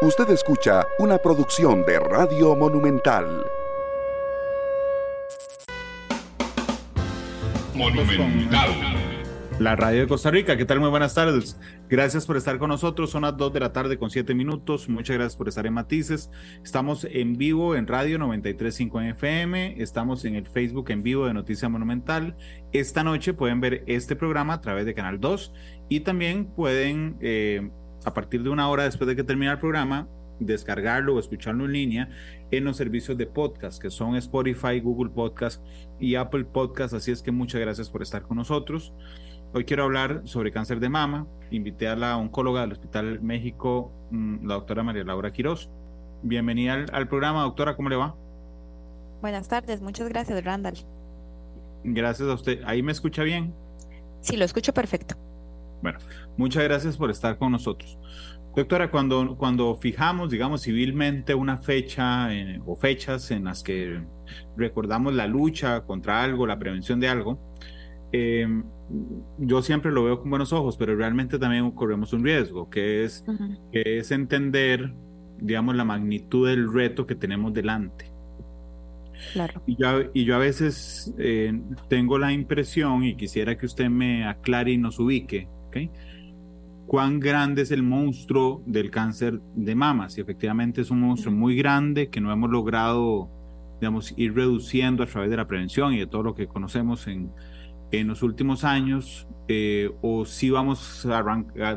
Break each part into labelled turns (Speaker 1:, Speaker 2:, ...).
Speaker 1: Usted escucha una producción de Radio Monumental.
Speaker 2: Monumental. La radio de Costa Rica, ¿qué tal? Muy buenas tardes. Gracias por estar con nosotros. Son las 2 de la tarde con 7 minutos. Muchas gracias por estar en Matices. Estamos en vivo en Radio 935 FM. Estamos en el Facebook en vivo de Noticia Monumental. Esta noche pueden ver este programa a través de Canal 2 y también pueden eh, a partir de una hora después de que termine el programa, descargarlo o escucharlo en línea en los servicios de podcast que son Spotify, Google Podcast y Apple Podcast. Así es que muchas gracias por estar con nosotros. Hoy quiero hablar sobre cáncer de mama. Invité a la oncóloga del Hospital México, mm, la doctora María Laura Quiroz. Bienvenida al, al programa, doctora, ¿cómo le va?
Speaker 3: Buenas tardes, muchas gracias, Randall.
Speaker 2: Gracias a usted. ¿Ahí me escucha bien?
Speaker 3: Sí, lo escucho perfecto.
Speaker 2: Bueno, muchas gracias por estar con nosotros. Doctora, cuando, cuando fijamos, digamos, civilmente una fecha eh, o fechas en las que recordamos la lucha contra algo, la prevención de algo, em, yo siempre lo veo con buenos ojos, pero realmente también corremos un riesgo, que es, que es entender, digamos, la magnitud del reto que tenemos delante.
Speaker 3: Claro.
Speaker 2: Y yo, y yo a veces eh, tengo la impresión, y quisiera que usted me aclare y nos ubique, ¿Cuán grande es el monstruo del cáncer de mama? Si efectivamente es un monstruo muy grande que no hemos logrado, digamos, ir reduciendo a través de la prevención y de todo lo que conocemos en, en los últimos años, eh, o si vamos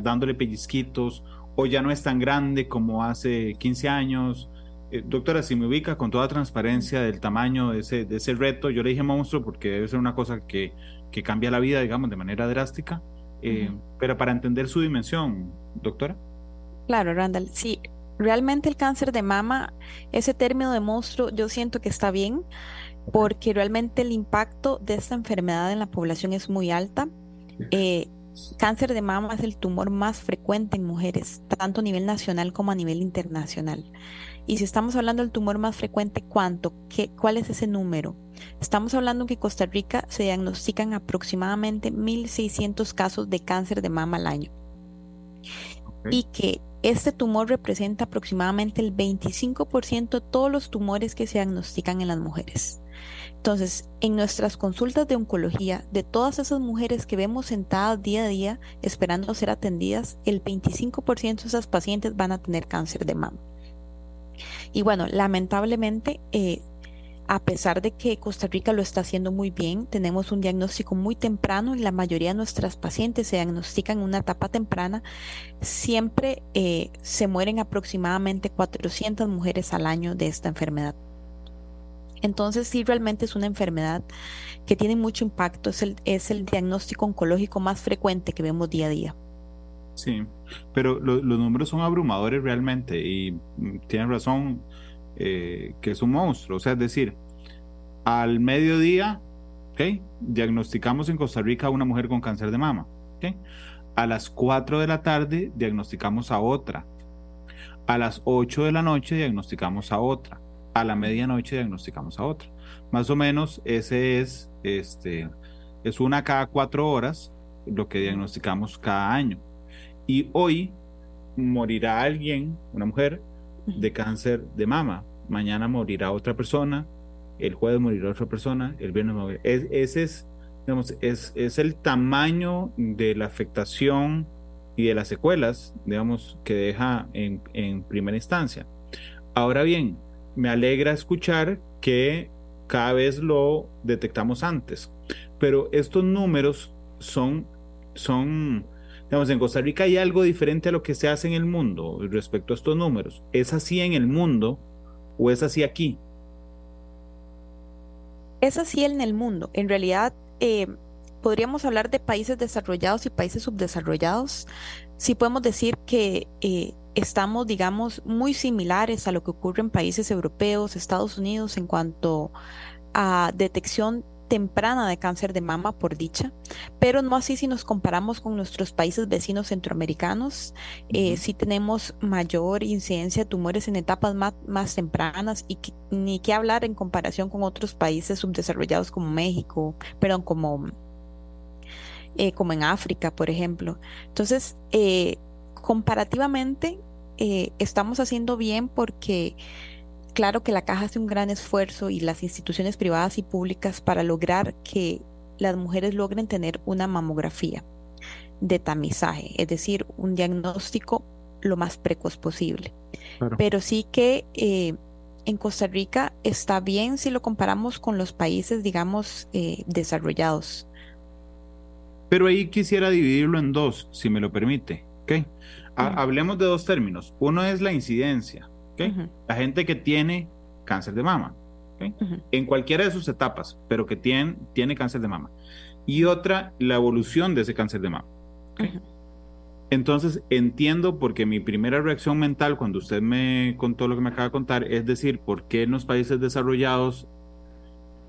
Speaker 2: dándole pellizquitos, o ya no es tan grande como hace 15 años. Eh, doctora, si me ubica con toda transparencia del tamaño de ese, de ese reto, yo le dije monstruo porque debe ser una cosa que, que cambia la vida, digamos, de manera drástica. Eh, pero para entender su dimensión, doctora.
Speaker 3: Claro, Randall, sí, realmente el cáncer de mama, ese término de monstruo, yo siento que está bien, porque realmente el impacto de esta enfermedad en la población es muy alta. Eh, cáncer de mama es el tumor más frecuente en mujeres, tanto a nivel nacional como a nivel internacional. Y si estamos hablando del tumor más frecuente, ¿cuánto? ¿Qué, ¿Cuál es ese número? Estamos hablando que en Costa Rica se diagnostican aproximadamente 1.600 casos de cáncer de mama al año. Y que este tumor representa aproximadamente el 25% de todos los tumores que se diagnostican en las mujeres. Entonces, en nuestras consultas de oncología, de todas esas mujeres que vemos sentadas día a día esperando ser atendidas, el 25% de esas pacientes van a tener cáncer de mama. Y bueno, lamentablemente, eh, a pesar de que Costa Rica lo está haciendo muy bien, tenemos un diagnóstico muy temprano y la mayoría de nuestras pacientes se diagnostican en una etapa temprana, siempre eh, se mueren aproximadamente 400 mujeres al año de esta enfermedad. Entonces sí, realmente es una enfermedad que tiene mucho impacto, es el, es el diagnóstico oncológico más frecuente que vemos día a día.
Speaker 2: Sí, pero los números son abrumadores realmente y mm, tienen razón eh, que es un monstruo. O sea, es decir, al mediodía, diagnosticamos en Costa Rica a una mujer con cáncer de mama. A las 4 de la tarde diagnosticamos a otra. A las 8 de la noche diagnosticamos a otra. A la medianoche diagnosticamos a otra. Más o menos ese es, este, es una cada cuatro horas lo que diagnosticamos cada año. Y hoy morirá alguien, una mujer, de cáncer de mama. Mañana morirá otra persona, el jueves morirá otra persona, el viernes morirá. ese es, digamos, es, es el tamaño de la afectación y de las secuelas, digamos, que deja en, en primera instancia. Ahora bien, me alegra escuchar que cada vez lo detectamos antes, pero estos números son, son Digamos, en Costa Rica hay algo diferente a lo que se hace en el mundo respecto a estos números. ¿Es así en el mundo o es así aquí?
Speaker 3: Es así en el mundo. En realidad, eh, podríamos hablar de países desarrollados y países subdesarrollados. Sí podemos decir que eh, estamos, digamos, muy similares a lo que ocurre en países europeos, Estados Unidos, en cuanto a detección temprana de cáncer de mama, por dicha, pero no así si nos comparamos con nuestros países vecinos centroamericanos, eh, sí tenemos mayor incidencia de tumores en etapas más, más tempranas y ni qué hablar en comparación con otros países subdesarrollados como México, perdón, como, eh, como en África, por ejemplo. Entonces, eh, comparativamente, eh, estamos haciendo bien porque claro que la caja hace un gran esfuerzo y las instituciones privadas y públicas para lograr que las mujeres logren tener una mamografía de tamizaje, es decir, un diagnóstico lo más precoz posible. Pero sí que eh, en Costa Rica está bien si lo comparamos con los países, digamos, eh, desarrollados.
Speaker 2: Pero ahí quisiera dividirlo en dos, si me lo permite. Hablemos de dos términos. Uno es la incidencia. La gente que tiene cáncer de mama. En cualquiera de sus etapas, pero que tiene, tiene cáncer de mama. Y otra, la evolución de ese cáncer de mama. Entonces entiendo porque mi primera reacción mental cuando usted me contó lo que me acaba de contar es decir, ¿por qué en los países desarrollados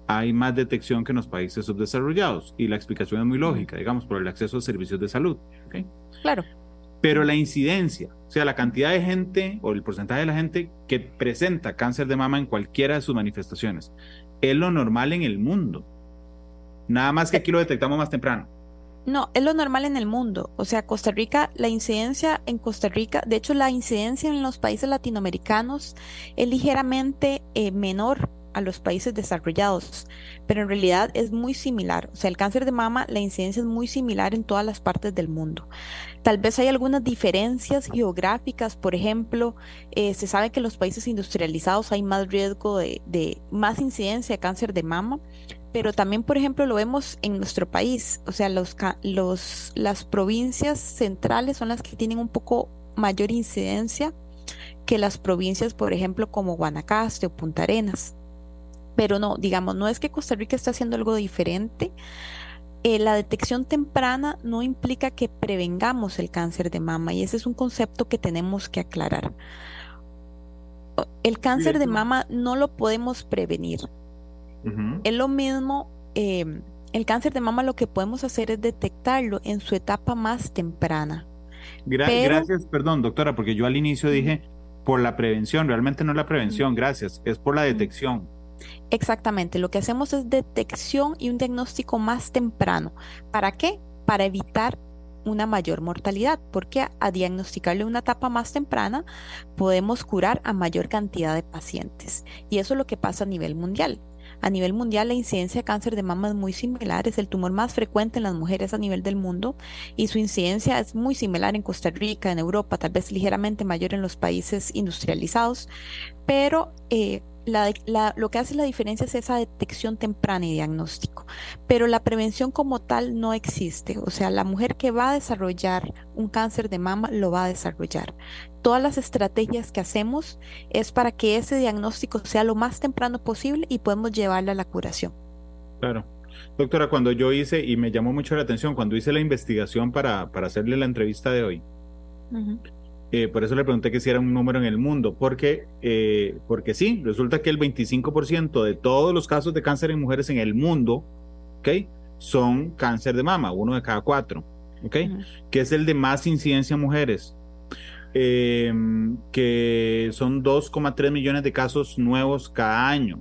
Speaker 2: hay más detección que en los países subdesarrollados? Y la explicación es muy lógica, digamos, por el acceso a servicios de salud.
Speaker 3: Claro.
Speaker 2: Pero la incidencia, o sea, la cantidad de gente o el porcentaje de la gente que presenta cáncer de mama en cualquiera de sus manifestaciones, es lo normal en el mundo. Nada más que aquí lo detectamos más temprano.
Speaker 3: No, es lo normal en el mundo. O sea, Costa Rica, la incidencia en Costa Rica, de hecho, la incidencia en los países latinoamericanos es ligeramente eh, menor a los países desarrollados, pero en realidad es muy similar. O sea, el cáncer de mama, la incidencia es muy similar en todas las partes del mundo. Tal vez hay algunas diferencias geográficas, por ejemplo, eh, se sabe que en los países industrializados hay más riesgo de, de más incidencia de cáncer de mama, pero también, por ejemplo, lo vemos en nuestro país. O sea, los, los, las provincias centrales son las que tienen un poco mayor incidencia que las provincias, por ejemplo, como Guanacaste o Punta Arenas. Pero no, digamos, no es que Costa Rica esté haciendo algo diferente. Eh, la detección temprana no implica que prevengamos el cáncer de mama y ese es un concepto que tenemos que aclarar. El cáncer de mama no lo podemos prevenir, es lo mismo, em, el cáncer de mama lo que podemos hacer es detectarlo en su etapa más temprana.
Speaker 2: gracias, perdón, doctora, porque yo al inicio dije por la prevención, realmente no es la prevención, gracias, es por la detección.
Speaker 3: Exactamente, lo que hacemos es detección y un diagnóstico más temprano. ¿Para qué? Para evitar una mayor mortalidad, porque a, diagnosticarle una etapa más temprana podemos curar a mayor cantidad de pacientes. Y eso es lo que pasa a nivel mundial. A nivel mundial, la incidencia de cáncer de mama es muy similar, es el tumor más frecuente en las mujeres a nivel del mundo y su incidencia es muy similar en Costa Rica, en Europa, tal vez ligeramente mayor en los países industrializados, pero eh, lo que hace la diferencia es esa detección temprana y diagnóstico, pero la prevención como tal no existe. O sea, la mujer que va a desarrollar un cáncer de mama lo va a desarrollar. Todas las estrategias que hacemos es para que ese diagnóstico sea lo más temprano posible y podemos llevarla a la curación.
Speaker 2: Claro. Doctora, cuando yo hice, y me llamó mucho la atención, cuando hice la investigación para, para hacerle la entrevista de hoy, eh, por eso le pregunté que si era un número en el mundo, porque, eh, porque sí, resulta que el 25% de todos los casos de cáncer en mujeres en el mundo, ¿ok? Son cáncer de mama, uno de cada cuatro, ¿ok? Que es el de más incidencia en mujeres, em, que son 2,3 millones de casos nuevos cada año.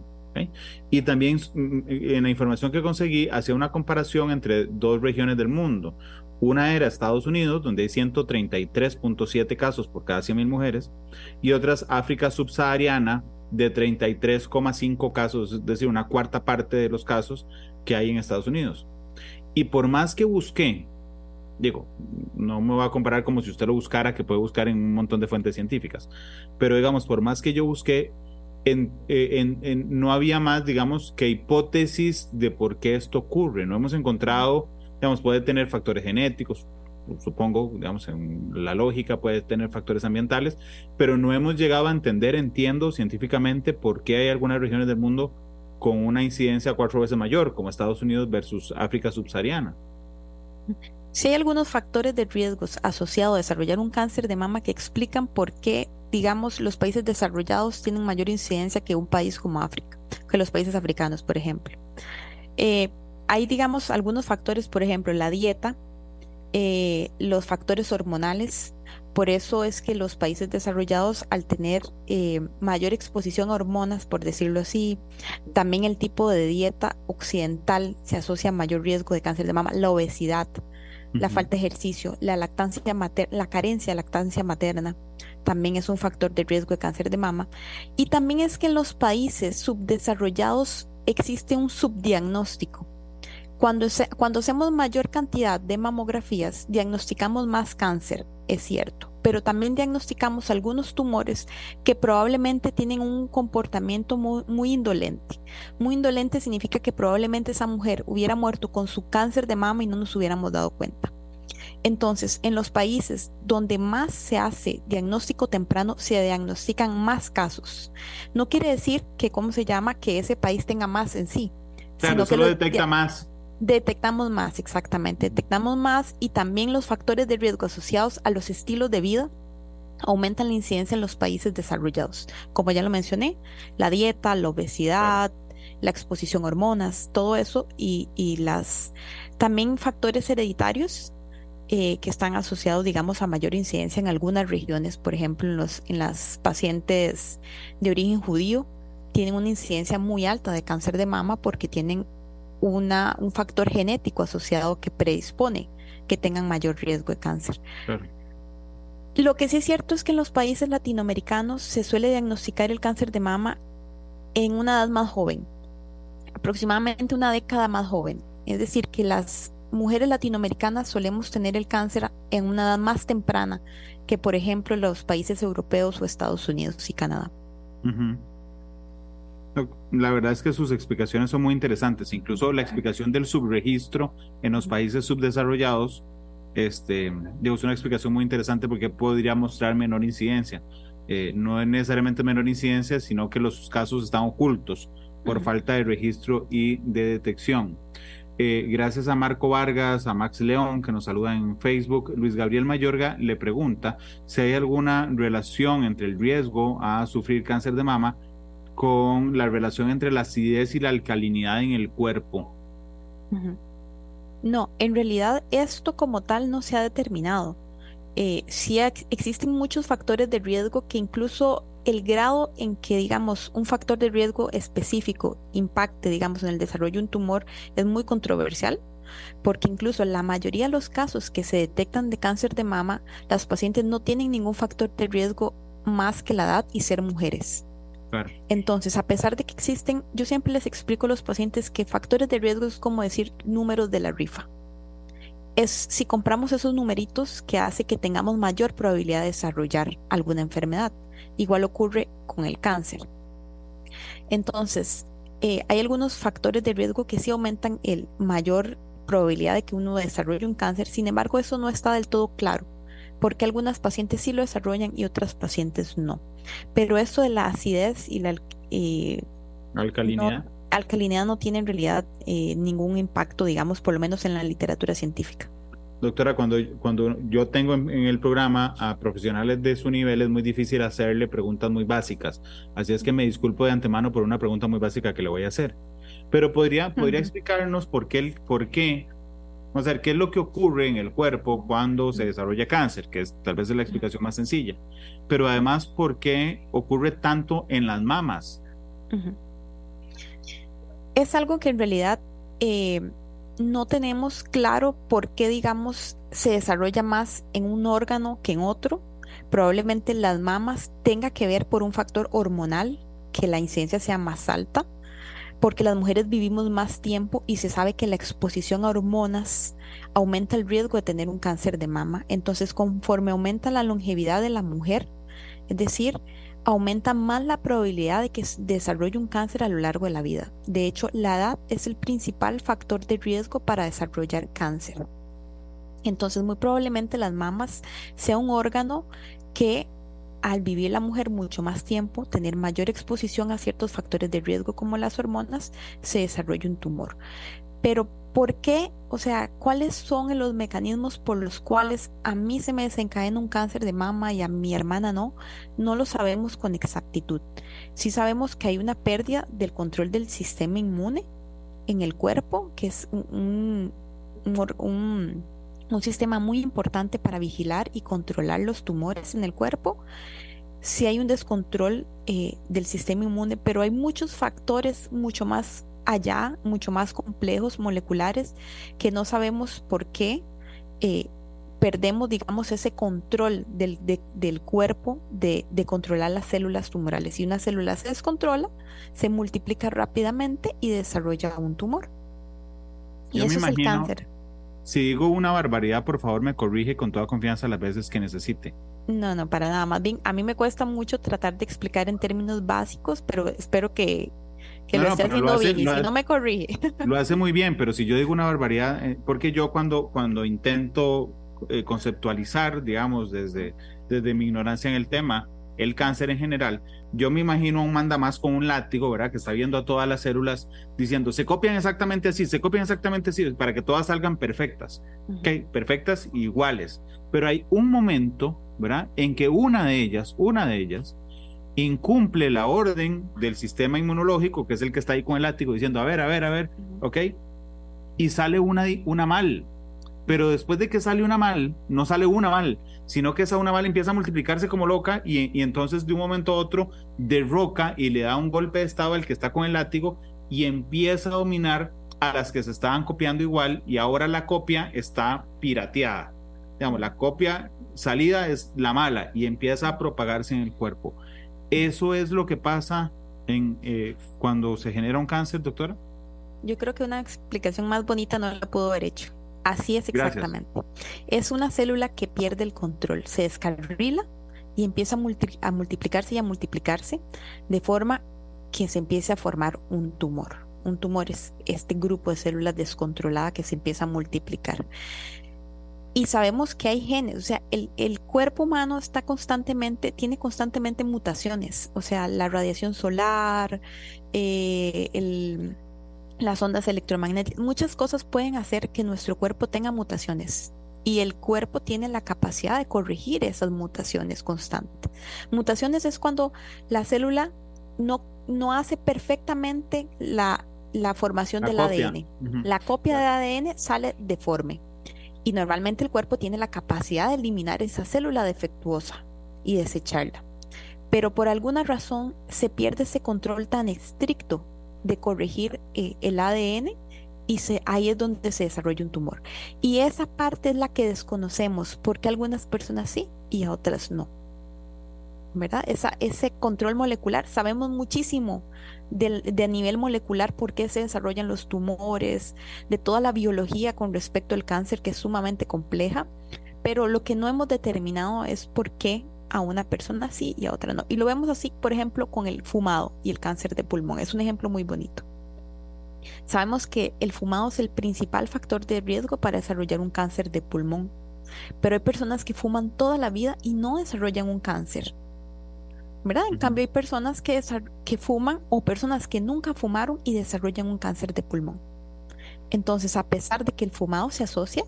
Speaker 2: Y también mm, en la información que conseguí hacía una comparación entre dos regiones del mundo. Una era Estados Unidos, donde hay 133.7 casos por cada 100.000 mujeres, y otras África subsahariana, de 33,5 casos, es decir, una cuarta parte de los casos que hay en Estados Unidos. Y por más que busqué, digo, no me voy a comparar como si usted lo buscara, que puede buscar en un montón de fuentes científicas, pero digamos, por más que yo busqué, en, eh, no había más, digamos, que hipótesis de por qué esto ocurre. No hemos encontrado digamos, puede tener factores genéticos, supongo, digamos, en la lógica puede tener factores ambientales, pero no hemos llegado a entender, entiendo científicamente, por qué hay algunas regiones del mundo con una incidencia cuatro veces mayor, como Estados Unidos versus África subsahariana.
Speaker 3: Sí hay algunos factores de riesgos asociados a desarrollar un cáncer de mama que explican por qué, digamos, los países desarrollados tienen mayor incidencia que un país como África, que los países africanos, por ejemplo. Eh, hay, digamos, algunos factores, por ejemplo, la dieta, eh, los factores hormonales. Por eso es que los países desarrollados, al tener eh, mayor exposición a hormonas, por decirlo así, también el tipo de dieta occidental se asocia a mayor riesgo de cáncer de mama, la obesidad. la falta de ejercicio, la lactancia la carencia de lactancia materna, también es un factor de riesgo de cáncer de mama. Y también es que en los países subdesarrollados existe un subdiagnóstico. Cuando, cuando hacemos mayor cantidad de mamografías, diagnosticamos más cáncer, es cierto, pero también diagnosticamos algunos tumores que probablemente tienen un comportamiento muy, muy, indolente. Muy indolente significa que probablemente esa mujer hubiera muerto con su cáncer de mama y no nos hubiéramos dado cuenta. Entonces, en los países donde más se hace diagnóstico temprano, se diagnostican más casos. No quiere decir que, ¿cómo se llama?, que ese país tenga más en sí.
Speaker 2: Claro, solo detecta más.
Speaker 3: Detectamos más, exactamente. Detectamos más y también los factores de riesgo asociados a los estilos de vida aumentan la incidencia en los países desarrollados. Como ya lo mencioné, la dieta, la obesidad, la exposición a hormonas, todo eso y, y las también factores hereditarios eh, que están asociados, digamos, a mayor incidencia en algunas regiones, por ejemplo, en, los, en las pacientes de origen judío, tienen una incidencia muy alta de cáncer de mama porque tienen una, un factor genético asociado que predispone que tengan mayor riesgo de cáncer. Lo que sí es cierto es que en los países latinoamericanos se suele diagnosticar el cáncer de mama en una edad más joven, aproximadamente una década más joven. Es decir, que las mujeres latinoamericanas solemos tener el cáncer en una edad más temprana que, por ejemplo, los países europeos o Estados Unidos y Canadá.
Speaker 2: La verdad es que sus explicaciones son muy interesantes, incluso la explicación del subregistro en los países subdesarrollados, este, es una explicación muy interesante porque podría mostrar menor incidencia. Eh, no es necesariamente menor incidencia, sino que los casos están ocultos por falta de registro y de detección. Eh, gracias a Marco Vargas, a Max León, que nos saluda en Facebook, Luis Gabriel Mayorga le pregunta si hay alguna relación entre el riesgo a sufrir cáncer de mama con la relación entre la acidez y la alcalinidad en el cuerpo.
Speaker 3: No, en realidad esto como tal no se ha determinado. Eh, sí existen muchos factores de riesgo que incluso el grado en que, digamos, un factor de riesgo específico impacte, digamos, en el desarrollo de un tumor es muy controversial, porque incluso la mayoría de los casos que se detectan de cáncer de mama, las pacientes no tienen ningún factor de riesgo más que la edad y ser mujeres. Entonces, a pesar de que existen, yo siempre les explico a los pacientes que factores de riesgo es como decir números de la rifa. Es si compramos esos numeritos que hace que tengamos mayor probabilidad de desarrollar alguna enfermedad. Igual ocurre con el cáncer. Entonces, eh, hay algunos factores de riesgo que sí aumentan el mayor probabilidad de que uno desarrolle un cáncer. Sin embargo, eso no está del todo claro, porque algunas pacientes sí lo desarrollan y otras pacientes no. Pero esto de la acidez y la
Speaker 2: eh, alcalinidad.
Speaker 3: No, alcalinidad no tiene en realidad eh, ningún impacto, digamos, por lo menos en la literatura científica.
Speaker 2: Doctora, cuando, cuando yo tengo en, el programa a profesionales de su nivel es muy difícil hacerle preguntas muy básicas. Así es que me disculpo de antemano por una pregunta muy básica que le voy a hacer. Pero podría, podría explicarnos por qué, por qué, o sea, qué es lo que ocurre en el cuerpo cuando se desarrolla cáncer, que es tal vez es la explicación más sencilla. Pero además, por qué ocurre tanto en las mamas.
Speaker 3: Es algo que en realidad eh, no tenemos claro por qué, digamos, se desarrolla más en un órgano que en otro. Probablemente las mamas tenga que ver por un factor hormonal, que la incidencia sea más alta, porque las mujeres vivimos más tiempo y se sabe que la exposición a hormonas aumenta el riesgo de tener un cáncer de mama. Entonces, conforme aumenta la longevidad de la mujer, es decir, aumenta más la probabilidad de que desarrolle un cáncer a lo largo de la vida. De hecho, la edad es el principal factor de riesgo para desarrollar cáncer. Entonces, muy probablemente las mamas sea un órgano que al vivir la mujer mucho más tiempo, tener mayor exposición a ciertos factores de riesgo como las hormonas, se desarrolle un tumor. Pero ¿por qué? O sea, ¿cuáles son los mecanismos por los cuales a mí se me desencadena un cáncer de mama y a mi hermana no? No lo sabemos con exactitud. Sí sabemos que hay una pérdida del control del sistema inmune en el cuerpo, que es un, un, sistema muy importante para vigilar y controlar los tumores en el cuerpo. Sí hay un descontrol eh, del sistema inmune, pero hay muchos factores mucho más allá, mucho más complejos, moleculares, que no sabemos por qué eh, perdemos, digamos, ese control del, del cuerpo de, de, controlar las células tumorales. Si una célula se descontrola, se multiplica rápidamente y desarrolla un tumor. Y
Speaker 2: Yo
Speaker 3: eso es el cáncer.
Speaker 2: Si digo una barbaridad, por favor me corrige con toda confianza las veces que necesite.
Speaker 3: No, no, para nada. Más bien, a mí me cuesta mucho tratar de explicar en términos básicos, pero espero que, que
Speaker 2: No,
Speaker 3: lo
Speaker 2: no,
Speaker 3: esté
Speaker 2: lo
Speaker 3: haciendo
Speaker 2: hace-
Speaker 3: bien. Y
Speaker 2: lo
Speaker 3: si no me corrige.
Speaker 2: Lo hace muy bien, pero si yo digo una barbaridad, eh, porque yo cuando, cuando intento eh, conceptualizar, digamos, desde, desde mi ignorancia en el tema, el cáncer en general, yo me imagino a un mandamás con un látigo, ¿verdad? Que está viendo a todas las células diciendo, se copian exactamente así, se copian exactamente así, para que todas salgan perfectas. ¿ok? Perfectas e iguales. Pero hay un momento, ¿verdad? En que una de ellas, una de ellas, incumple la orden del sistema inmunológico, que es el que está ahí con el látigo diciendo, a ver, a ver, a ver. ¿ok? Y sale una, una mal. Pero después de que sale una mal, no sale una mal, sino que esa una mal empieza a multiplicarse como loca y, y entonces de un momento a otro derroca y le da un golpe de estado al que está con el látigo y empieza a dominar a las que se estaban copiando igual y ahora la copia está pirateada. Digamos, la copia salida es la mala y empieza a propagarse en el cuerpo. Eso es lo que pasa en, eh, cuando se genera un cáncer, doctora.
Speaker 3: Yo creo que una explicación más bonita no la pudo haber hecho. Así es
Speaker 2: Gracias.
Speaker 3: exactamente. Es una célula que pierde el control, se descarrila y empieza a, multi- a multiplicarse y a multiplicarse de forma que se empiece a formar un tumor. Un tumor es este grupo de células descontrolada que se empieza a multiplicar. Y sabemos que hay genes, o sea, el, el cuerpo humano está constantemente, tiene constantemente mutaciones, o sea, la radiación solar, eh, el, las ondas electromagnéticas, muchas cosas pueden hacer que nuestro cuerpo tenga mutaciones y el cuerpo tiene la capacidad de corregir esas mutaciones constantes. Mutaciones es cuando la célula no, no hace perfectamente la, la formación
Speaker 2: La
Speaker 3: del
Speaker 2: copia.
Speaker 3: ADN. La copia de ADN sale deforme y normalmente el cuerpo tiene la capacidad de eliminar esa célula defectuosa y desecharla. Pero por alguna razón se pierde ese control tan estricto de corregir eh, el ADN y se, ahí es donde se desarrolla un tumor. Y esa parte es la que desconocemos porque algunas personas sí y a otras no. ¿Verdad? Esa, ese control molecular, sabemos muchísimo del- de nivel molecular por qué se desarrollan los tumores, de toda la biología con respecto al cáncer, que es sumamente compleja, pero lo que no hemos determinado es por qué a una persona sí y a otra no. Y lo vemos así, por ejemplo, con el fumado y el cáncer de pulmón. Es un ejemplo muy bonito. Sabemos que el fumado es el principal factor de riesgo para desarrollar un cáncer de pulmón, pero hay personas que fuman toda la vida y no desarrollan un cáncer. ¿Verdad? En cambio, hay personas que, que fuman o personas que nunca fumaron y desarrollan un cáncer de pulmón. Entonces, a pesar de que el fumado se asocia,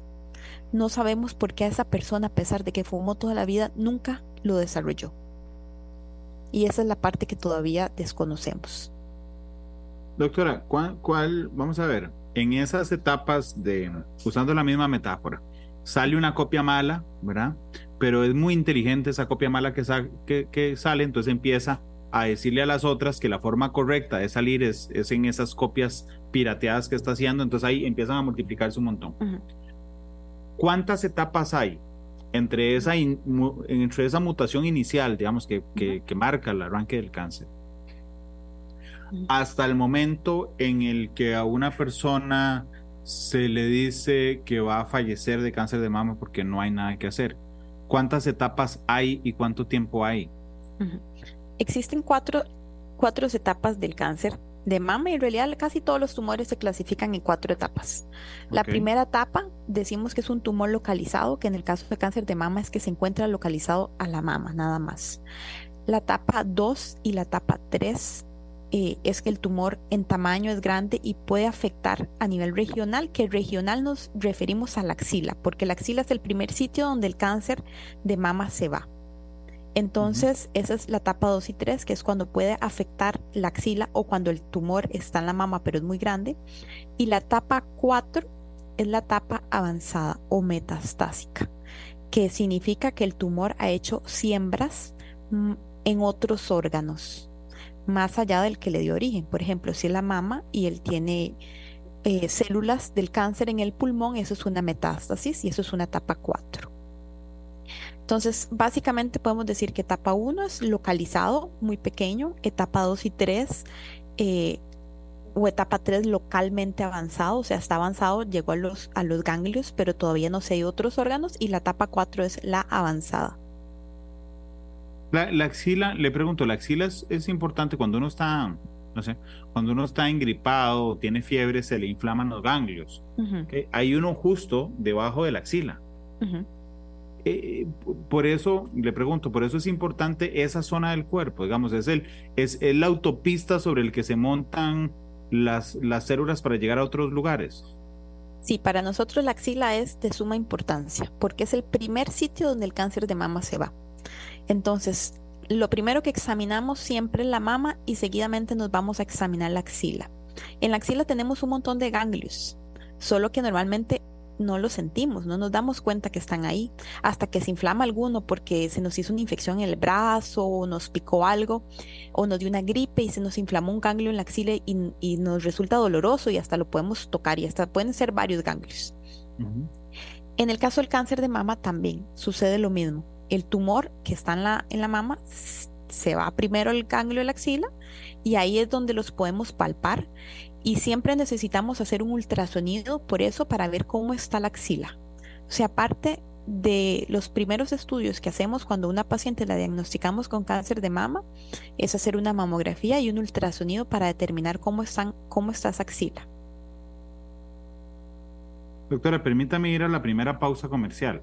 Speaker 3: no sabemos por qué a esa persona, a pesar de que fumó toda la vida, nunca lo desarrolló. Y esa es la parte que todavía desconocemos.
Speaker 2: Doctora, ¿cuál, cuál, vamos a ver, en esas etapas de, usando la misma metáfora, sale una copia mala, ¿verdad? Pero es muy inteligente esa copia mala que, sa- que, que sale, entonces empieza a decirle a las otras que la forma correcta de salir es, es en esas copias pirateadas que está haciendo, entonces ahí empiezan a multiplicarse un montón. ¿Cuántas etapas hay entre esa, in- entre esa mutación inicial, digamos, que, que, que marca el arranque del cáncer? Hasta el momento en el que a una persona se le dice que va a fallecer de cáncer de mama porque no hay nada que hacer. ¿Cuántas etapas hay y cuánto tiempo hay?
Speaker 3: Existen cuatro, cuatro etapas del cáncer de mama y en realidad casi todos los tumores se clasifican en cuatro etapas. La primera etapa decimos que es un tumor localizado, que en el caso de cáncer de mama es que se encuentra localizado a la mama, nada más. La etapa 2 y la etapa 3 eh, es que el tumor en tamaño es grande y puede afectar a nivel regional, que regional nos referimos a la axila, porque la axila es el primer sitio donde el cáncer de mama se va. Entonces, esa es la etapa 2 y 3, que es cuando puede afectar la axila o cuando el tumor está en la mama, pero es muy grande. Y la etapa 4 es la etapa avanzada o metastásica, que significa que el tumor ha hecho siembras mm, en otros órganos, más allá del que le dio origen. Por ejemplo, si es la mama y él tiene eh, células del cáncer en el pulmón, eso es una metástasis y eso es una etapa 4. Entonces, básicamente podemos decir que etapa 1 es localizado, muy pequeño, etapa 2 y 3 eh, o etapa 3 localmente avanzado, o sea, está avanzado, llegó a los, a los ganglios, pero todavía no se hay otros órganos, y la etapa 4 es la avanzada.
Speaker 2: La, axila, le pregunto, la axila es, importante cuando uno está, no sé, cuando uno está engripado, tiene fiebre, se le inflaman los ganglios. Hay uno justo debajo de la axila. Eh, por eso, le pregunto, por eso es importante esa zona del cuerpo, digamos, es, el, es, la autopista sobre el que se montan las, las células para llegar a otros lugares.
Speaker 3: Sí, para nosotros la axila es de suma importancia, porque es el primer sitio donde el cáncer de mama se va. Entonces, lo primero que examinamos siempre es la mama y seguidamente nos vamos a examinar la axila. En la axila tenemos un montón de ganglios, solo que normalmente no lo sentimos, no nos damos cuenta que están ahí, hasta que se inflama alguno porque se nos hizo una infección en el brazo, o nos picó algo, o nos dio una gripe y se nos inflamó un ganglio en la axila y, nos resulta doloroso y hasta lo podemos tocar y hasta pueden ser varios ganglios. En el caso del cáncer de mama también sucede lo mismo el tumor que está en la, en la mama se va primero al ganglio de la axila y ahí es donde los podemos palpar y siempre necesitamos hacer un ultrasonido por eso para ver cómo está la axila. O sea, aparte de los primeros estudios que hacemos cuando una paciente la diagnosticamos con cáncer de mama es hacer una mamografía y un ultrasonido para determinar cómo, están, cómo está esa axila.
Speaker 2: Doctora, permítame ir a la primera pausa comercial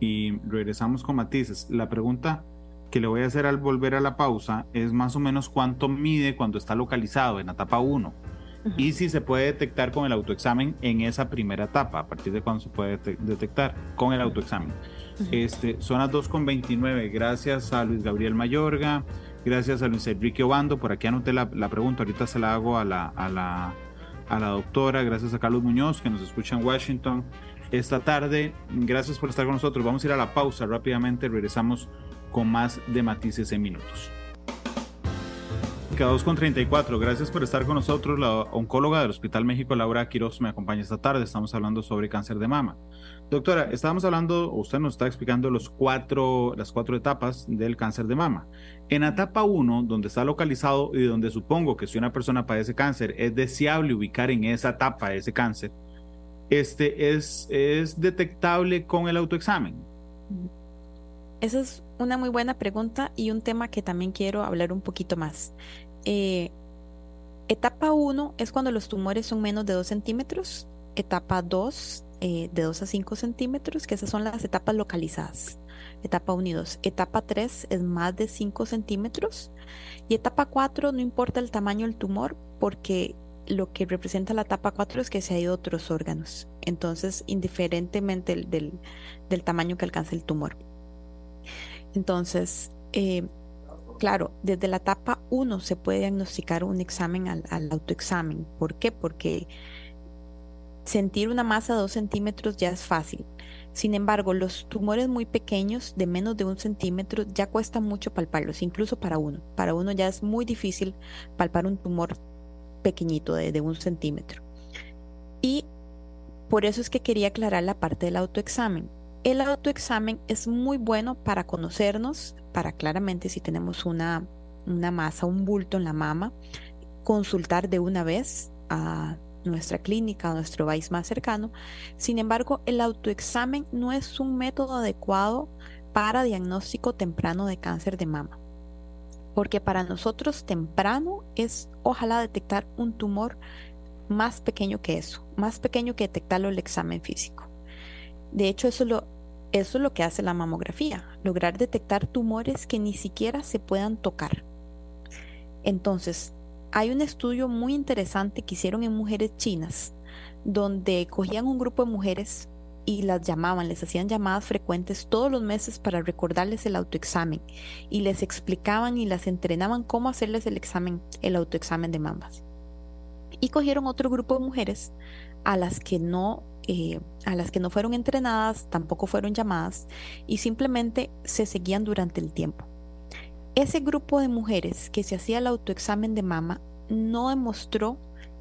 Speaker 2: y regresamos con matices. La pregunta que le voy a hacer al volver a la pausa es más o menos cuánto mide cuando está localizado en la etapa 1 y si se puede detectar con el autoexamen en esa primera etapa, a partir de cuándo se puede detectar con el autoexamen. este, son las 2.29, gracias a Luis Gabriel Mayorga, gracias a Luis Enrique Obando, por aquí anoté la, la pregunta, ahorita se la hago a la, a la, a la doctora, gracias a Carlos Muñoz que nos escucha en Washington, esta tarde. Gracias por estar con nosotros. Vamos a ir a la pausa rápidamente. Regresamos con más de matices en minutos. 2 con 34. Gracias por estar con nosotros. La oncóloga del Hospital México, Laura Quiroz, me acompaña esta tarde. Estamos hablando sobre cáncer de mama. Doctora, estábamos hablando, usted nos está explicando los cuatro, las cuatro etapas del cáncer de mama. En etapa 1, donde está localizado y donde supongo que si una persona padece cáncer, es deseable ubicar en esa etapa ese cáncer este, es, es detectable con el autoexamen?
Speaker 3: Esa es una muy buena pregunta y un tema que también quiero hablar un poquito más. Eh, etapa 1 es cuando los tumores son menos de 2 centímetros. Etapa 2 eh, de 2 a 5 centímetros, que esas son las etapas localizadas. Etapa 1 y 2. Etapa 3 es más de 5 centímetros. Y etapa 4 no importa el tamaño del tumor porque lo que representa la etapa 4 es que se ha ido otros órganos. Entonces, indiferentemente del, tamaño que alcanza el tumor. Entonces, eh, claro, desde la etapa 1 se puede diagnosticar un examen al, autoexamen. ¿Por qué? Porque sentir una masa de 2 centímetros ya es fácil. Sin embargo, los tumores muy pequeños, de menos de un centímetro, ya cuesta mucho palparlos, incluso para uno. Para uno ya es muy difícil palpar un tumor pequeñito de, un centímetro. Y por eso es que quería aclarar la parte del autoexamen. El autoexamen es muy bueno para conocernos, para claramente si tenemos una, una masa, un bulto en la mama, consultar de una vez a nuestra clínica, a nuestro país más cercano. Sin embargo, el autoexamen no es un método adecuado para diagnóstico temprano de cáncer de mama porque para nosotros temprano es ojalá detectar un tumor más pequeño que eso, más pequeño que detectarlo el examen físico. De hecho, eso, lo, eso es lo que hace la mamografía, lograr detectar tumores que ni siquiera se puedan tocar. Entonces, hay un estudio muy interesante que hicieron en mujeres chinas, donde cogían un grupo de mujeres y las llamaban, les hacían llamadas frecuentes todos los meses para recordarles el autoexamen y les explicaban y las entrenaban cómo hacerles el examen, el autoexamen de mamas. Y cogieron otro grupo de mujeres a las que no eh, a las que no fueron entrenadas, tampoco fueron llamadas y simplemente se seguían durante el tiempo. Ese grupo de mujeres que se hacía el autoexamen de mama no demostró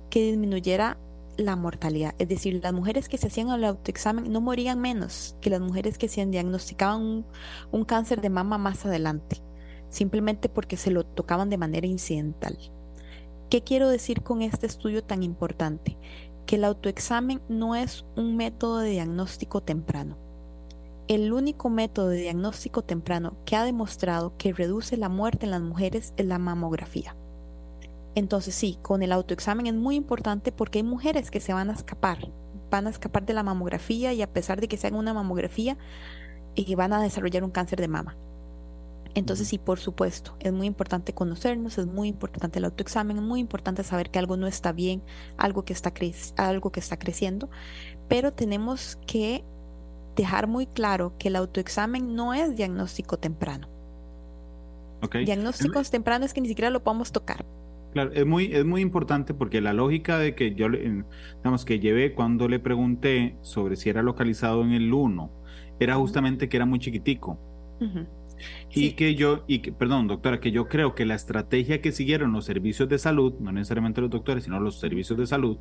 Speaker 3: que disminuyera la mortalidad. Es decir, las mujeres que se hacían el autoexamen no morían menos que las mujeres que se diagnosticaban un, un cáncer de mama más adelante, simplemente porque se lo tocaban de manera incidental. ¿Qué quiero decir con este estudio tan importante? Que el autoexamen no es un método de diagnóstico temprano. El único método de diagnóstico temprano que ha demostrado que reduce la muerte en las mujeres es la mamografía. Entonces sí, con el autoexamen es muy importante porque hay mujeres que se van a escapar, van a escapar de la mamografía y a pesar de que se hagan una mamografía, y van a desarrollar un cáncer de mama. Entonces sí, por supuesto, es muy importante conocernos, es muy importante el autoexamen, es muy importante saber que algo no está bien, algo que está, algo que está creciendo, pero tenemos que dejar muy claro que el autoexamen no es diagnóstico temprano.
Speaker 2: Okay.
Speaker 3: Diagnósticos tempranos es que ni siquiera lo podemos tocar.
Speaker 2: Claro, es muy, es muy importante porque la lógica de que yo, digamos, que llevé cuando le pregunté sobre si era localizado en el 1, era justamente que era muy chiquitico. Y que yo, y que, perdón, doctora, que yo creo que la estrategia que siguieron los servicios de salud, no necesariamente los doctores, sino los servicios de salud,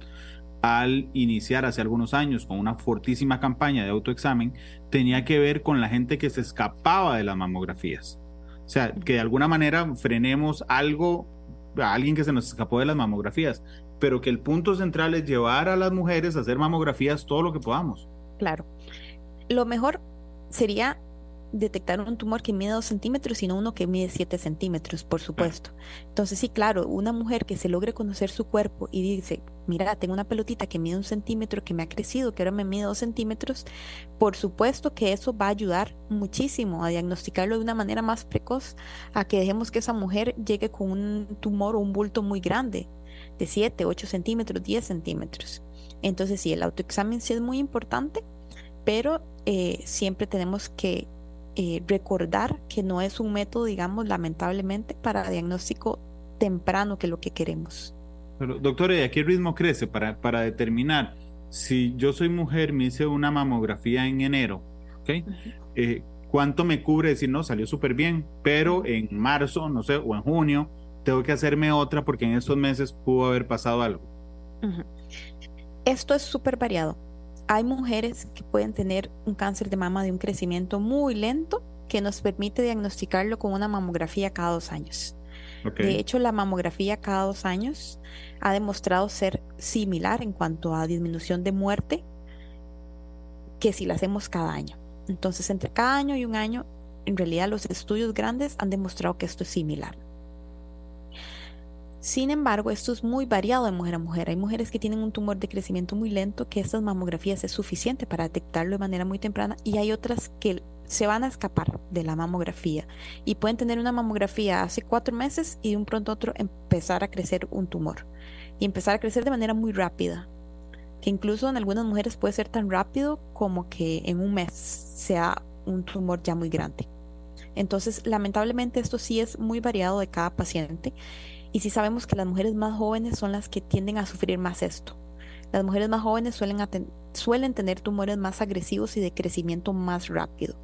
Speaker 2: al iniciar hace algunos años con una fortísima campaña de autoexamen, tenía que ver con la gente que se escapaba de las mamografías. O sea, que de alguna manera frenemos algo a alguien que se nos escapó de las mamografías, pero que el punto central es llevar a las mujeres a hacer mamografías todo lo que podamos.
Speaker 3: Claro. Lo mejor sería detectar un tumor que mide 2 centímetros, sino uno que mide 7 centímetros, por supuesto. Entonces, sí, claro, una mujer que se logre conocer su cuerpo y dice, mira, tengo una pelotita que mide un centímetro, que me ha crecido, que ahora me mide 2 centímetros, por supuesto que eso va a ayudar muchísimo a diagnosticarlo de una manera más precoz, a que dejemos que esa mujer llegue con un tumor o un bulto muy grande, de 7, 8 centímetros, 10 centímetros. Entonces, sí, el autoexamen sí es muy importante, pero eh, siempre tenemos que eh, recordar que no es un método, digamos, lamentablemente, para diagnóstico temprano, que es lo que queremos.
Speaker 2: Pero, doctora, ¿y a qué ritmo crece para, para determinar si yo soy mujer, me hice una mamografía en enero, ¿ok? Eh, ¿Cuánto me cubre decir, no, salió súper bien, pero en marzo, no sé, o en junio, tengo que hacerme otra porque en estos meses pudo haber pasado algo?
Speaker 3: Esto es súper variado hay mujeres que pueden tener un cáncer de mama de un crecimiento muy lento que nos permite diagnosticarlo con una mamografía cada dos años. De hecho, la mamografía cada dos años ha demostrado ser similar en cuanto a disminución de muerte que si la hacemos cada año. Entonces, entre cada año y un año, en realidad los estudios grandes han demostrado que esto es similar. Sin embargo, esto es muy variado de mujer a mujer. Hay mujeres que tienen un tumor de crecimiento muy lento, que estas mamografías es suficiente para detectarlo de manera muy temprana, y hay otras que se van a escapar de la mamografía y pueden tener una mamografía hace cuatro meses y de un pronto a otro empezar a crecer un tumor y empezar a crecer de manera muy rápida, que incluso en algunas mujeres puede ser tan rápido como que en un mes sea un tumor ya muy grande. Entonces, lamentablemente esto sí es muy variado de cada paciente y sí sabemos que las mujeres más jóvenes son las que tienden a sufrir más esto. Las mujeres más jóvenes suelen, suelen tener tumores más agresivos y de crecimiento más rápido.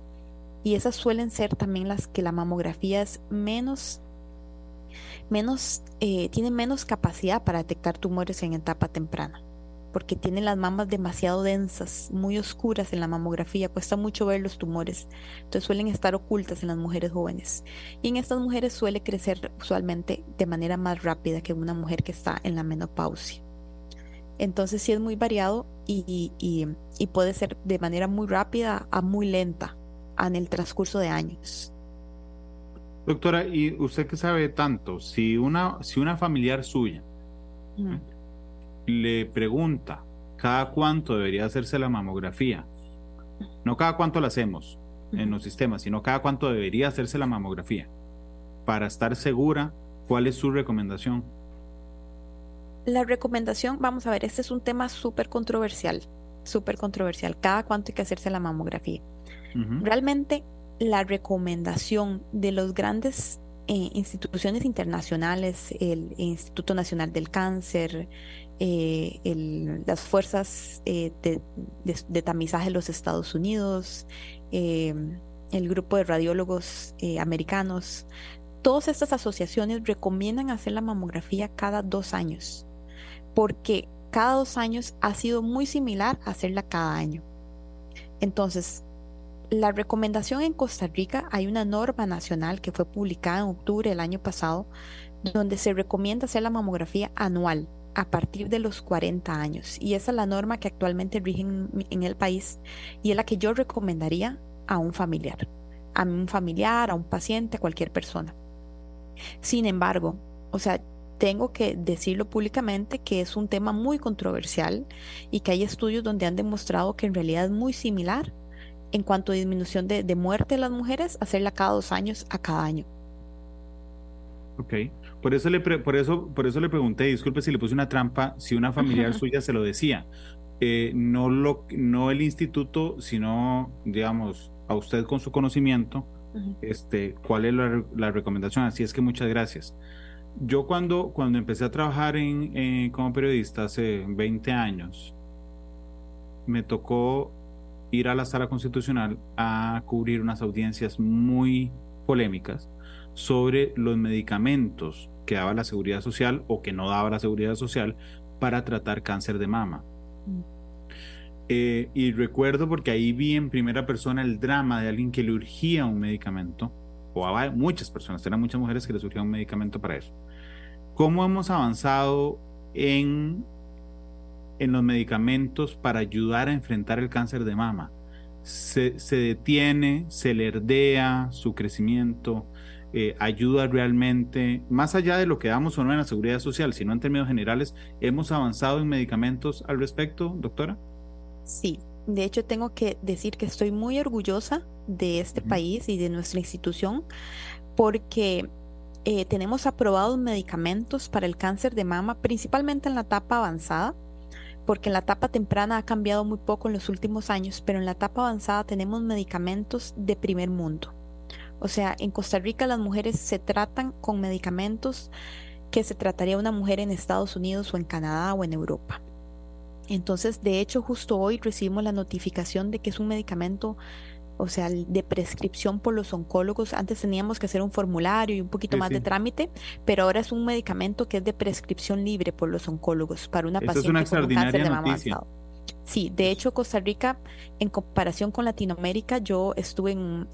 Speaker 3: Y esas suelen ser también las que la mamografía es menos, menos, eh, tiene menos capacidad para detectar tumores en etapa temprana porque tienen las mamas demasiado densas, muy oscuras en la mamografía, cuesta mucho ver los tumores, entonces suelen estar ocultas en las mujeres jóvenes. Y en estas mujeres suele crecer usualmente de manera más rápida que una mujer que está en la menopausia. Entonces sí es muy variado y, y, puede ser de manera muy rápida a muy lenta en el transcurso de años.
Speaker 2: Doctora, y usted que sabe tanto, si una, si una familiar suya le pregunta cada cuánto debería hacerse la mamografía. No cada cuánto la hacemos en los sistemas, sino cada cuánto debería hacerse la mamografía para estar segura cuál es su recomendación.
Speaker 3: La recomendación, vamos a ver, este es un tema súper controversial, súper controversial. Cada cuánto hay que hacerse la mamografía. Realmente la recomendación de los grandes eh, instituciones internacionales, el Instituto Nacional del Cáncer, eh, las fuerzas eh, de, tamizaje de los Estados Unidos, eh, el grupo de radiólogos americanos, todas estas asociaciones recomiendan hacer la mamografía cada dos años, porque cada dos años ha sido muy similar hacerla cada año. Entonces, la recomendación en Costa Rica, hay una norma nacional que fue publicada en octubre del año pasado, donde se recomienda hacer la mamografía anual a partir de los 40 años. Y esa es la norma que actualmente rige en, el país y es la que yo recomendaría a un familiar, a un familiar, a un paciente, a cualquier persona. Sin embargo, o sea, tengo que decirlo públicamente que es un tema muy controversial y que hay estudios donde han demostrado que en realidad es muy similar en cuanto a disminución de, de muerte de las mujeres, hacerla cada dos años a cada año.
Speaker 2: Ok, por eso le, por eso, por eso le pregunté, disculpe si le puse una trampa, si una familiar suya se lo decía. Eh, no, lo, no el instituto, sino, digamos, a usted con su conocimiento, este, cuál es la, recomendación. Así es que muchas gracias. Yo cuando, cuando empecé a trabajar en, eh, como periodista hace 20 años, me tocó ir a la sala constitucional a cubrir unas audiencias muy polémicas sobre los medicamentos que daba la seguridad social o que no daba la seguridad social para tratar cáncer de mama. Mm. Eh, y recuerdo porque ahí vi en primera persona el drama de alguien que le urgía un medicamento, o a muchas personas, eran muchas mujeres que les urgía un medicamento para eso. ¿Cómo hemos avanzado en, en los medicamentos para ayudar a enfrentar el cáncer de mama? Se, se detiene, se le herdea su crecimiento, eh, ayuda realmente, más allá de lo que damos o no en la seguridad social, sino en términos generales, ¿hemos avanzado en medicamentos al respecto, doctora?
Speaker 3: Sí, de hecho tengo que decir que estoy muy orgullosa de este país y de nuestra institución porque eh, tenemos aprobados medicamentos para el cáncer de mama, principalmente en la etapa avanzada, porque en la etapa temprana ha cambiado muy poco en los últimos años, pero en la etapa avanzada tenemos medicamentos de primer mundo. O sea, en Costa Rica las mujeres se tratan con medicamentos que se trataría una mujer en Estados Unidos o en Canadá o en Europa. Entonces, de hecho, justo hoy recibimos la notificación de que es un medicamento, o sea, de prescripción por los oncólogos. Antes teníamos que hacer un formulario y un poquito más de trámite, pero ahora es un medicamento que es de prescripción libre por los oncólogos para una paciente con cáncer de mama Sí, de hecho Costa Rica, en comparación con Latinoamérica, yo estuve en,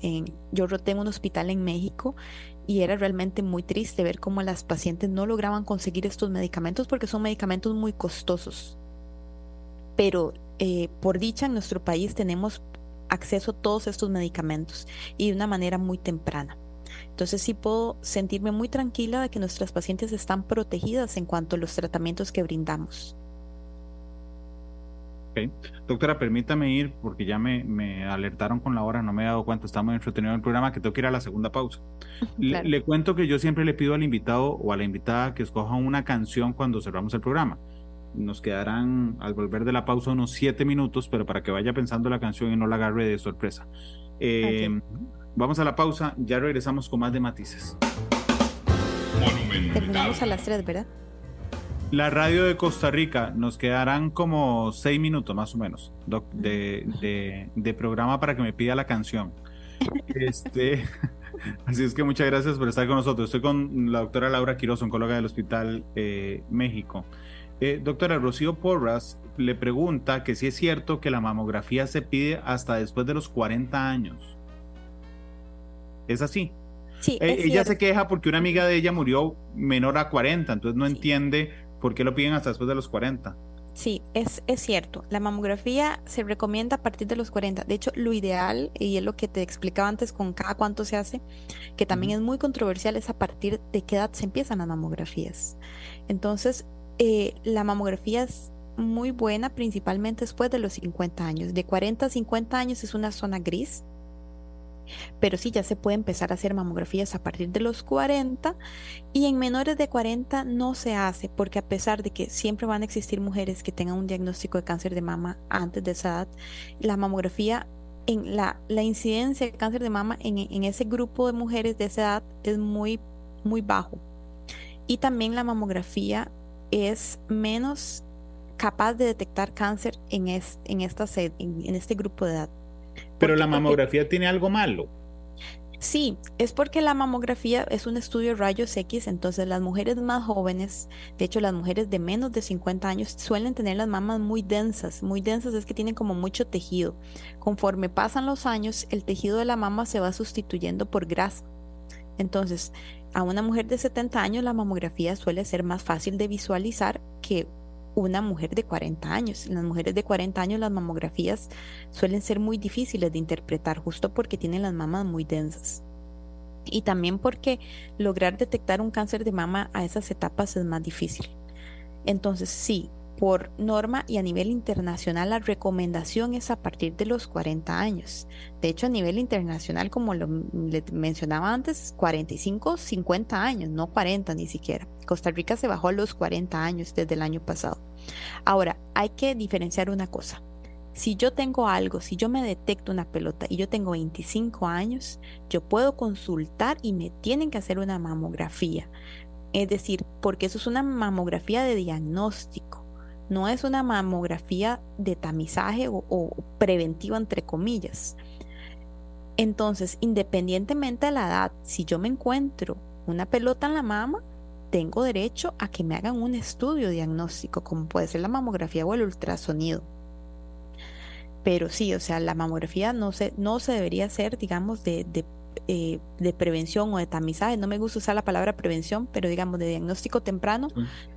Speaker 3: yo roté un hospital en México y era realmente muy triste ver cómo las pacientes no lograban conseguir estos medicamentos porque son medicamentos muy costosos. Pero eh, por dicha en nuestro país tenemos acceso a todos estos medicamentos y de una manera muy temprana. Entonces sí puedo sentirme muy tranquila de que nuestras pacientes están protegidas en cuanto a los tratamientos que brindamos.
Speaker 2: Doctora, permítame ir porque ya me, me, alertaron con la hora, no me he dado cuenta, estamos entretenidos en el programa, que tengo que ir a la segunda pausa. Le, cuento que yo siempre le pido al invitado o a la invitada que escoja una canción cuando cerramos el programa. Nos quedarán al volver de la pausa unos siete minutos, pero para que vaya pensando la canción y no la agarre de sorpresa. Eh, vamos a la pausa, ya regresamos con más de matices.
Speaker 3: Terminamos a las tres, ¿verdad?
Speaker 2: La radio de Costa Rica nos quedarán como seis minutos más o menos de, de, programa para que me pida la canción. Este, así es que muchas gracias por estar con nosotros. Estoy con la doctora Laura Quiroz, oncóloga del Hospital eh, México. Eh, doctora Rocío Porras le pregunta que si es cierto que la mamografía se pide hasta después de los 40 años. ¿Es así?
Speaker 3: Sí,
Speaker 2: eh, ella se queja porque una amiga de ella murió menor a 40, entonces no entiende ¿Por qué lo piden hasta después de los 40?
Speaker 3: Sí, es, es cierto. La mamografía se recomienda a partir de los 40. De hecho, lo ideal, y es lo que te explicaba antes con cada cuánto se hace, que también es muy controversial, es a partir de qué edad se empiezan las mamografías. Entonces, eh, la mamografía es muy buena principalmente después de los 50 años. De 40 a 50 años es una zona gris, pero sí, ya se puede empezar a hacer mamografías a partir de los 40 y en menores de 40 no se hace porque a pesar de que siempre van a existir mujeres que tengan un diagnóstico de cáncer de mama antes de esa edad, la mamografía en la, la incidencia de cáncer de mama en, en, ese grupo de mujeres de esa edad es muy, muy bajo. Y también la mamografía es menos capaz de detectar cáncer en, en, esta, en, en este grupo de edad.
Speaker 2: Pero la mamografía tiene algo malo.
Speaker 3: Sí, es porque la mamografía es un estudio de rayos X, entonces las mujeres más jóvenes, de hecho las mujeres de menos de 50 años suelen tener las mamas muy densas, muy densas es que tienen como mucho tejido. Conforme pasan los años, el tejido de la mama se va sustituyendo por grasa. Entonces, a una mujer de 70 años la mamografía suele ser más fácil de visualizar que una mujer de 40 años. En las mujeres de 40 años las mamografías suelen ser muy difíciles de interpretar justo porque tienen las mamas muy densas. Y también porque lograr detectar un cáncer de mama a esas etapas es más difícil. Entonces, sí, por norma y a nivel internacional la recomendación es a partir de los 40 años. De hecho, a nivel internacional, como lo mencionaba antes, 45, 50 años, no 40 ni siquiera. Costa Rica se bajó a los 40 años desde el año pasado. Ahora, hay que diferenciar una cosa. Si yo tengo algo, si yo me detecto una pelota y yo tengo 25 años, yo puedo consultar y me tienen que hacer una mamografía. Es decir, porque eso es una mamografía de diagnóstico no es una mamografía de tamizaje o, preventiva, entre comillas. Entonces, independientemente de la edad, si yo me encuentro una pelota en la mama, tengo derecho a que me hagan un estudio diagnóstico, como puede ser la mamografía o el ultrasonido. Pero sí, o sea, la mamografía no se, no se debería hacer, digamos, de, de eh, de prevención o de tamizaje, no me gusta usar la palabra prevención, pero digamos de diagnóstico temprano,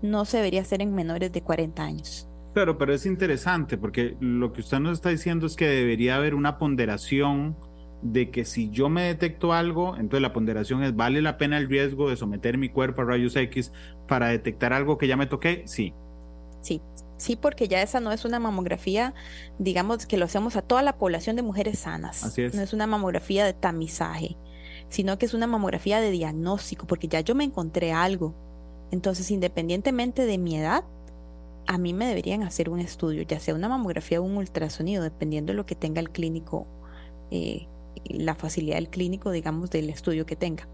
Speaker 3: no se debería hacer en menores de 40 años.
Speaker 2: Claro, pero es interesante porque lo que usted nos está diciendo es que debería haber una ponderación de que si yo me detecto algo, entonces la ponderación es, ¿vale la pena el riesgo de someter mi cuerpo a rayos X para detectar algo que ya me toqué? Sí.
Speaker 3: Sí, Sí, porque ya esa no es una mamografía, digamos, que lo hacemos a toda la población de mujeres sanas.
Speaker 2: Así es.
Speaker 3: No es una mamografía de tamizaje, sino que es una mamografía de diagnóstico, porque ya yo me encontré algo. Entonces, independientemente de mi edad, a mí me deberían hacer un estudio, ya sea una mamografía o un ultrasonido, dependiendo de lo que tenga el clínico, eh, la facilidad del clínico, digamos, del estudio que tenga.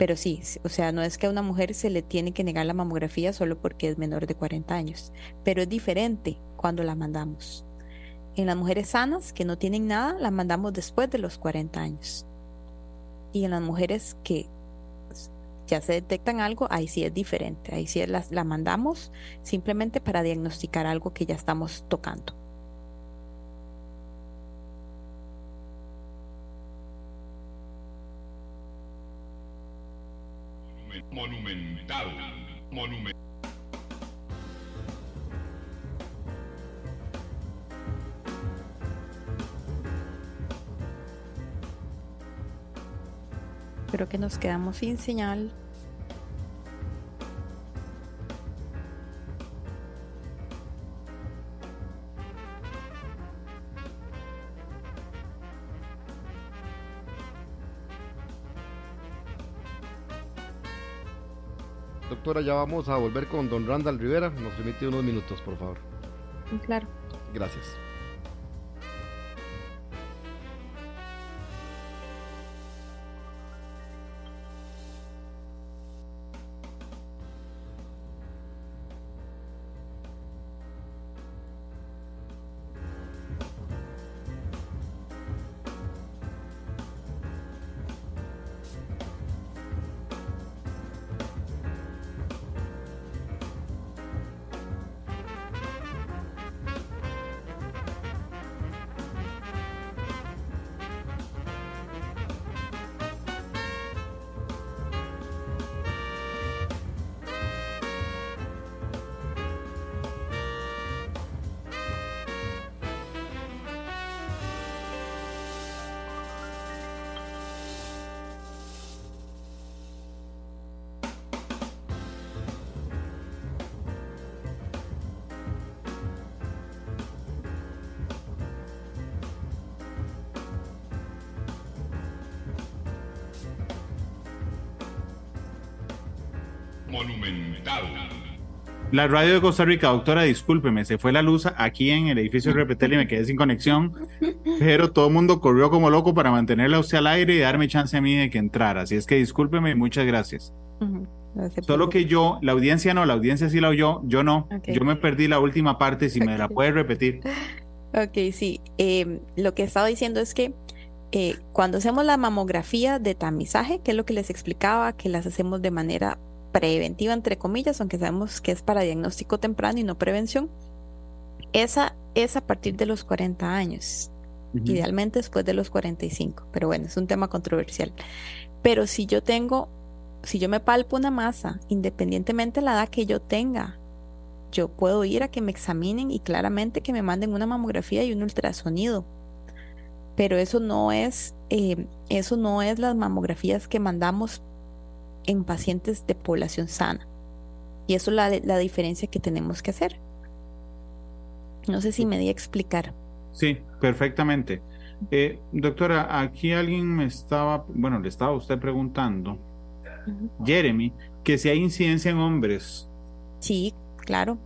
Speaker 3: Pero sí, o sea, no es que a una mujer se le tiene que negar la mamografía solo porque es menor de 40 años, pero es diferente cuando la mandamos. En las mujeres sanas que no tienen nada, la mandamos después de los 40 años. Y en las mujeres que ya se detectan algo, ahí sí es diferente. Ahí sí la, la mandamos simplemente para diagnosticar algo que ya estamos tocando.
Speaker 4: Monumental. Monumental.
Speaker 3: Creo que nos quedamos sin señal.
Speaker 5: Doctora, ya vamos a volver con don Randall Rivera. Nos permite unos minutos, por favor.
Speaker 3: Claro.
Speaker 5: Gracias.
Speaker 4: Monumental.
Speaker 2: La radio de Costa Rica, doctora, discúlpeme, se fue la luz aquí en el edificio de Repetel y me quedé sin conexión, pero todo el mundo corrió como loco para mantenerla usted al aire y darme chance a mí de que entrara. Así es que discúlpeme y muchas gracias. Solo que yo, la audiencia no, la audiencia sí la oyó, yo no. Yo me perdí la última parte, si me la puede repetir.
Speaker 3: Ok, sí. Em, lo que estaba diciendo es que eh, cuando hacemos la mamografía de tamizaje, que es lo que les explicaba, que las hacemos de manera preventiva, entre comillas, aunque sabemos que es para diagnóstico temprano y no prevención, esa es a partir de los 40 años, idealmente después de los 45, pero bueno, es un tema controversial. Pero si yo tengo, si yo me palpo una masa, independientemente de la edad que yo tenga, yo puedo ir a que me examinen y claramente que me manden una mamografía y un ultrasonido. Pero eso no es, eh, eso no es las mamografías que mandamos en pacientes de población sana. Y eso es la, la diferencia que tenemos que hacer. No sé si me di a explicar.
Speaker 2: Sí, perfectamente. Eh, doctora, aquí alguien me estaba, bueno, le estaba usted preguntando, Jeremy, que si hay incidencia en hombres.
Speaker 3: Sí, claro.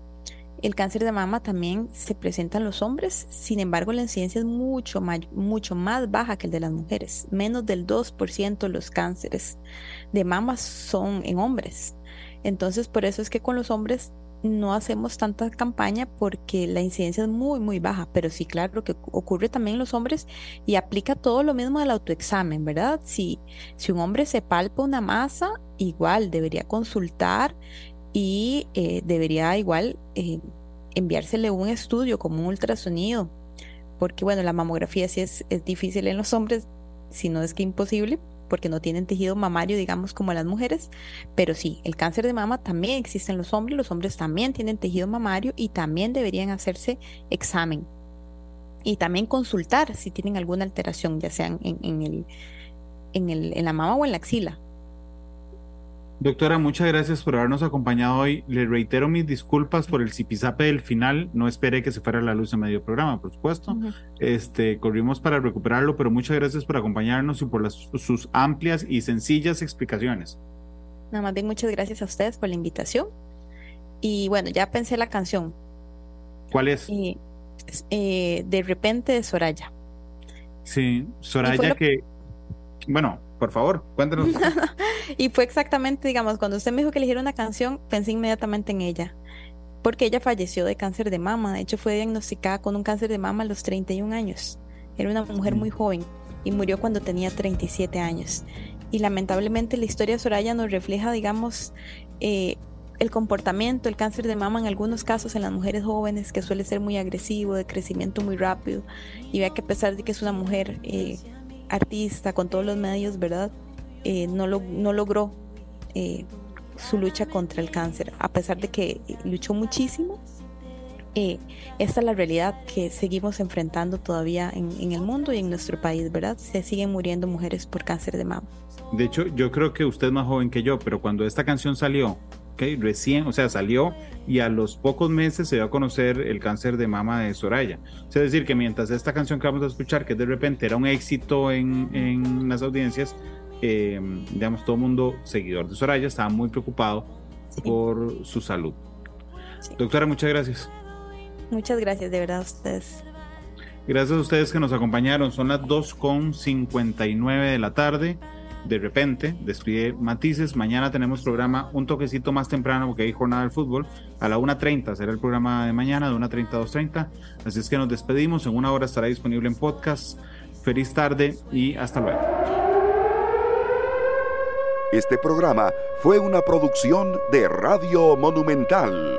Speaker 3: El cáncer de mama también se presenta en los hombres, sin embargo la incidencia es mucho, mucho más baja que el de las mujeres. Menos del 2% de los cánceres de mama son en hombres. Entonces por eso es que con los hombres no hacemos tanta campaña porque la incidencia es muy, muy baja, pero sí, claro, que ocurre también en los hombres y aplica todo lo mismo del autoexamen, ¿verdad? Si, si un hombre se palpa una masa, igual debería consultar y eh, debería igual eh, enviársele un estudio como un ultrasonido, porque bueno, la mamografía sí es, es difícil en los hombres, si no es que imposible porque no tienen tejido mamario, digamos, como las mujeres, pero sí, el cáncer de mama también existe en los hombres, los hombres también tienen tejido mamario y también deberían hacerse examen. Y también consultar si tienen alguna alteración, ya sea en, el, en, el, en la mama o en la axila.
Speaker 2: Doctora, muchas gracias por habernos acompañado hoy. Le reitero mis disculpas por el zipizape del final. No esperé que se fuera la luz en medio programa, por supuesto. Este, corrimos para recuperarlo, pero muchas gracias por acompañarnos y por las, sus amplias y sencillas explicaciones.
Speaker 3: Nada más bien, muchas gracias a ustedes por la invitación. Y bueno, ya pensé la canción.
Speaker 2: ¿Cuál es?
Speaker 3: Eh, de repente de Soraya.
Speaker 2: Sí, Soraya que, bueno, por favor, cuéntanos.
Speaker 3: y fue exactamente, digamos, cuando usted me dijo que eligiera una canción, pensé inmediatamente en ella, porque ella falleció de cáncer de mama, de hecho fue diagnosticada con un cáncer de mama a los 31 años. Era una mujer muy joven y murió cuando tenía 37 años. Y lamentablemente la historia de Soraya nos refleja, digamos, eh, el comportamiento, el cáncer de mama en algunos casos en las mujeres jóvenes, que suele ser muy agresivo, de crecimiento muy rápido, y vea que a pesar de que es una mujer eh, artista, con todos los medios, ¿verdad? Eh, no, lo, no logró eh, su lucha contra el cáncer, a pesar de que luchó muchísimo. Eh, esta es la realidad que seguimos enfrentando todavía en, el mundo y en nuestro país, ¿verdad? Se siguen muriendo mujeres por cáncer de mama.
Speaker 2: De hecho, yo creo que usted es más joven que yo, pero cuando esta canción salió, Okay, recién, o sea, salió y a los pocos meses se dio a conocer el cáncer de mama de Soraya. es decir, que mientras esta canción que vamos a escuchar, que de repente era un éxito en, en las audiencias, eh, digamos, todo el mundo seguidor de Soraya estaba muy preocupado por su salud. Doctora, muchas gracias.
Speaker 3: Muchas gracias, de verdad, a ustedes.
Speaker 2: Gracias a ustedes que nos acompañaron. Son las 2.59 de la tarde de repente, describe matices. Mañana tenemos programa un toquecito más temprano porque hay jornada del fútbol. A la 1.30 será el programa de mañana, de 1.30 a 2.30. Así es que nos despedimos. En una hora estará disponible en podcast. Feliz tarde y hasta luego.
Speaker 1: Este programa fue una producción de Radio Monumental.